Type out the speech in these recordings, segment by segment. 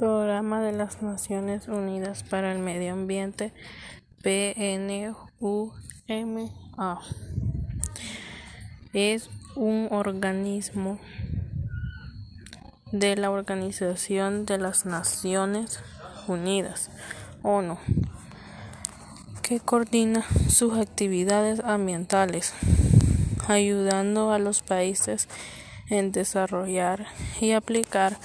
Programa de las Naciones Unidas para el Medio Ambiente PNUMA es un organismo de la Organización de las Naciones Unidas ONU que coordina sus actividades ambientales ayudando a los países en desarrollar y aplicar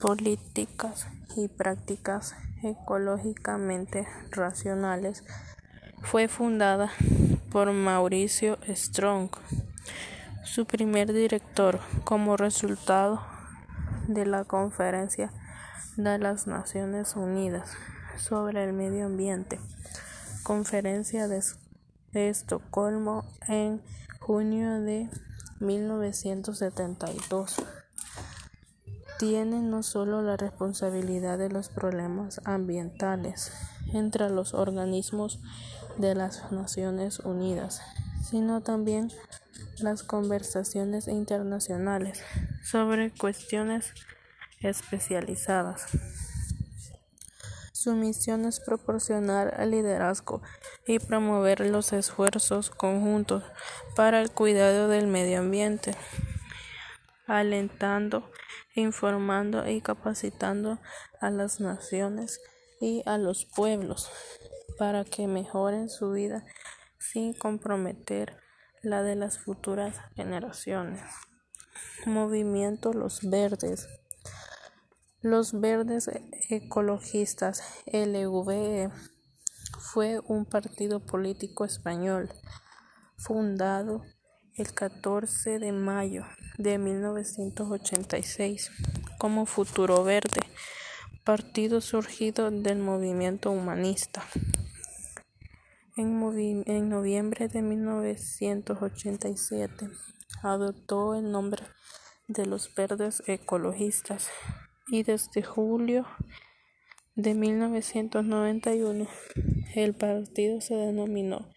políticas y prácticas ecológicamente racionales fue fundada por Mauricio Strong, su primer director, como resultado de la Conferencia de las Naciones Unidas sobre el Medio Ambiente, Conferencia de Estocolmo en junio de 1972 tiene no solo la responsabilidad de los problemas ambientales entre los organismos de las Naciones Unidas, sino también las conversaciones internacionales sobre cuestiones especializadas. Su misión es proporcionar liderazgo y promover los esfuerzos conjuntos para el cuidado del medio ambiente, alentando informando y capacitando a las naciones y a los pueblos para que mejoren su vida sin comprometer la de las futuras generaciones. Movimiento Los Verdes. Los Verdes Ecologistas LVE fue un partido político español fundado el 14 de mayo de 1986 como Futuro Verde, partido surgido del movimiento humanista. En, en, noviembre de 1987 adoptó el nombre de los Verdes Ecologistas y desde julio de 1991 el partido se denominó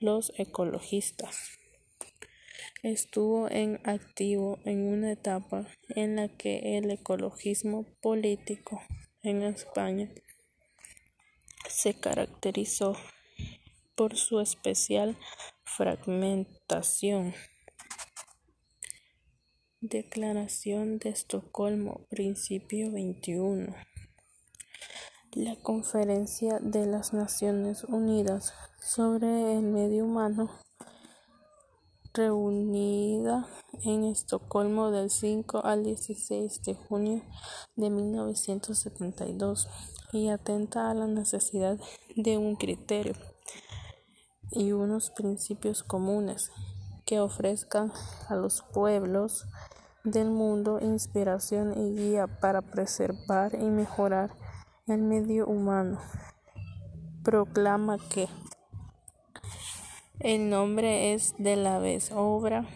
los Ecologistas. Estuvo en activo en una etapa en la que el ecologismo político en España se caracterizó por su especial fragmentación. Declaración de Estocolmo, principio 21. La Conferencia de las Naciones Unidas sobre el Medio Humano reunida en Estocolmo del 5 al 16 de junio de 1972 y atenta a la necesidad de un criterio y unos principios comunes que ofrezcan a los pueblos del mundo inspiración y guía para preservar y mejorar el medio humano. Proclama que el nombre es de la vez obra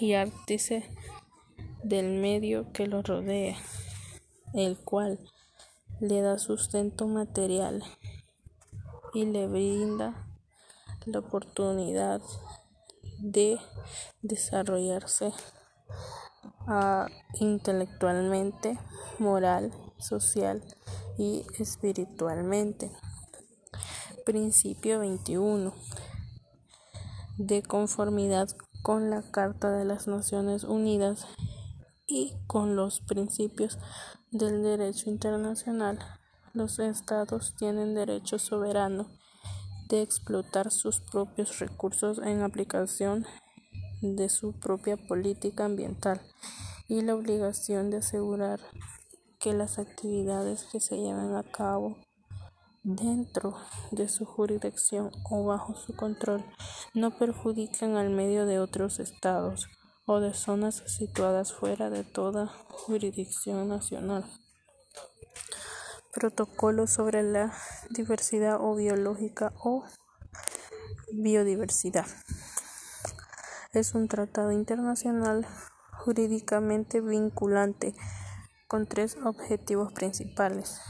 y ártice del medio que lo rodea, el cual le da sustento material y le brinda la oportunidad de desarrollarse uh, intelectualmente, moral, social y espiritualmente. Principio 21. De conformidad con la Carta de las Naciones Unidas y con los principios del derecho internacional, los estados tienen derecho soberano de explotar sus propios recursos en aplicación de su propia política ambiental y la obligación de asegurar que las actividades que se llevan a cabo dentro de su jurisdicción o bajo su control no perjudican al medio de otros estados o de zonas situadas fuera de toda jurisdicción nacional. Protocolo sobre la diversidad o biológica o biodiversidad. Es un tratado internacional jurídicamente vinculante con tres objetivos principales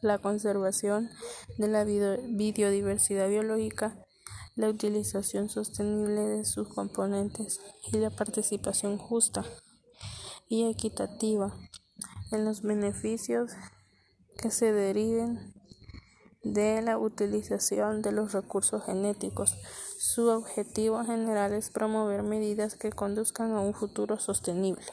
la conservación de la biodiversidad biológica, la utilización sostenible de sus componentes y la participación justa y equitativa en los beneficios que se deriven de la utilización de los recursos genéticos. Su objetivo general es promover medidas que conduzcan a un futuro sostenible.